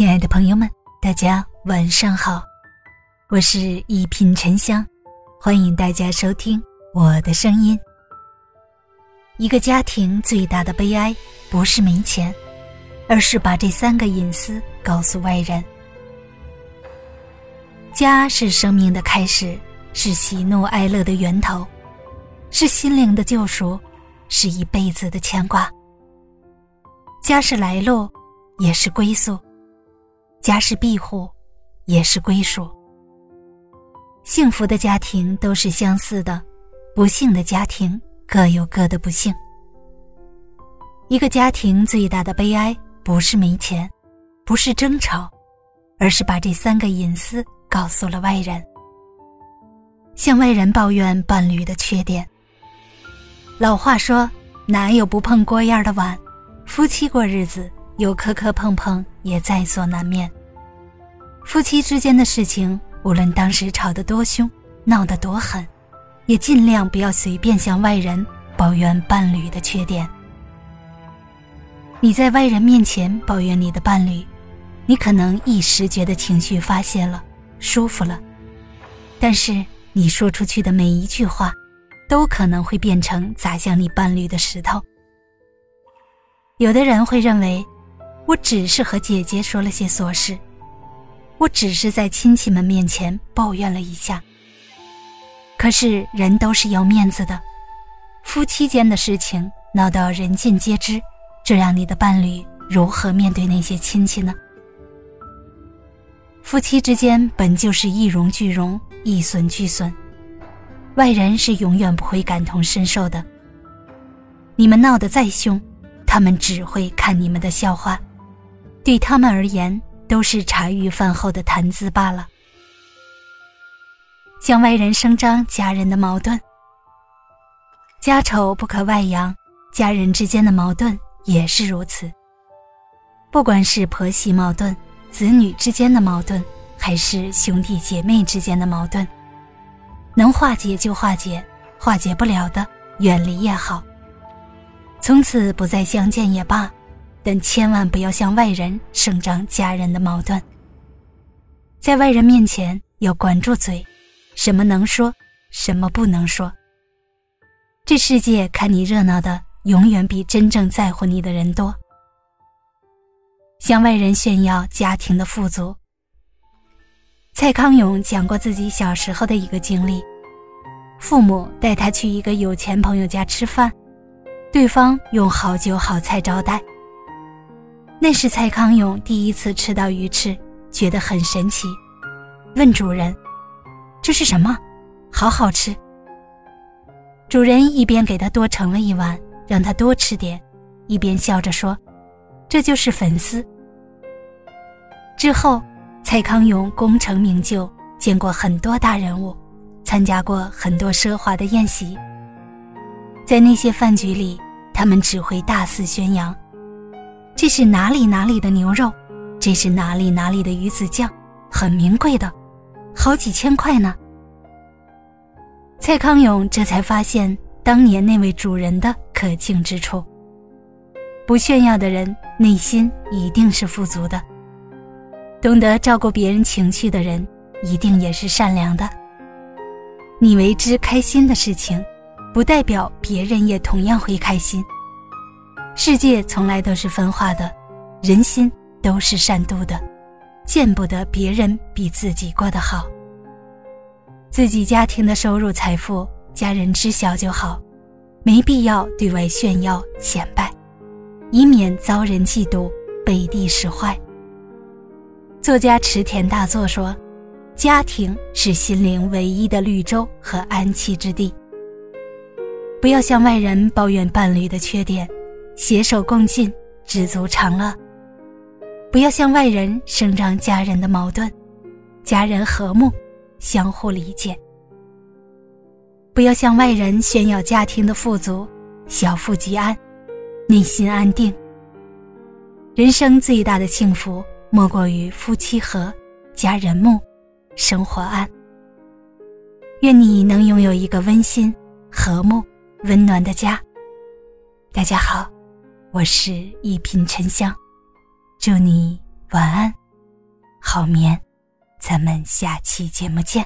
亲爱的朋友们，大家晚上好，我是一品沉香，欢迎大家收听我的声音。一个家庭最大的悲哀，不是没钱，而是把这三个隐私告诉外人。家是生命的开始，是喜怒哀乐的源头，是心灵的救赎，是一辈子的牵挂。家是来路，也是归宿；家是庇护，也是归属。幸福的家庭都是相似的，不幸的家庭各有各的不幸。一个家庭最大的悲哀，不是没钱，不是争吵，而是把这三个隐私。告诉了外人，向外人抱怨伴侣的缺点。老话说：“哪有不碰锅沿的碗？”夫妻过日子，有磕磕碰碰也在所难免。夫妻之间的事情，无论当时吵得多凶，闹得多狠，也尽量不要随便向外人抱怨伴侣的缺点。你在外人面前抱怨你的伴侣，你可能一时觉得情绪发泄了。舒服了，但是你说出去的每一句话，都可能会变成砸向你伴侣的石头。有的人会认为，我只是和姐姐说了些琐事，我只是在亲戚们面前抱怨了一下。可是人都是要面子的，夫妻间的事情闹到人尽皆知，这让你的伴侣如何面对那些亲戚呢？夫妻之间本就是一荣俱荣，一损俱损，外人是永远不会感同身受的。你们闹得再凶，他们只会看你们的笑话，对他们而言都是茶余饭后的谈资罢了。向外人声张家人的矛盾，家丑不可外扬，家人之间的矛盾也是如此。不管是婆媳矛盾。子女之间的矛盾，还是兄弟姐妹之间的矛盾，能化解就化解，化解不了的远离也好。从此不再相见也罢，但千万不要向外人声张家人的矛盾。在外人面前要管住嘴，什么能说，什么不能说。这世界看你热闹的，永远比真正在乎你的人多。向外人炫耀家庭的富足。蔡康永讲过自己小时候的一个经历：父母带他去一个有钱朋友家吃饭，对方用好酒好菜招待。那是蔡康永第一次吃到鱼翅，觉得很神奇，问主人：“这是什么？好好吃。”主人一边给他多盛了一碗，让他多吃点，一边笑着说。这就是粉丝。之后，蔡康永功成名就，见过很多大人物，参加过很多奢华的宴席。在那些饭局里，他们只会大肆宣扬：“这是哪里哪里的牛肉，这是哪里哪里的鱼子酱，很名贵的，好几千块呢。”蔡康永这才发现当年那位主人的可敬之处。不炫耀的人，内心一定是富足的；懂得照顾别人情绪的人，一定也是善良的。你为之开心的事情，不代表别人也同样会开心。世界从来都是分化的，人心都是善妒的，见不得别人比自己过得好。自己家庭的收入财富，家人知晓就好，没必要对外炫耀显摆。以免遭人嫉妒，背地使坏。作家池田大作说：“家庭是心灵唯一的绿洲和安栖之地。不要向外人抱怨伴侣的缺点，携手共进，知足常乐。不要向外人声张家人的矛盾，家人和睦，相互理解。不要向外人炫耀家庭的富足，小富即安。”内心安定。人生最大的幸福，莫过于夫妻和，家人睦，生活安。愿你能拥有一个温馨、和睦、温暖的家。大家好，我是一品沉香，祝你晚安，好眠。咱们下期节目见。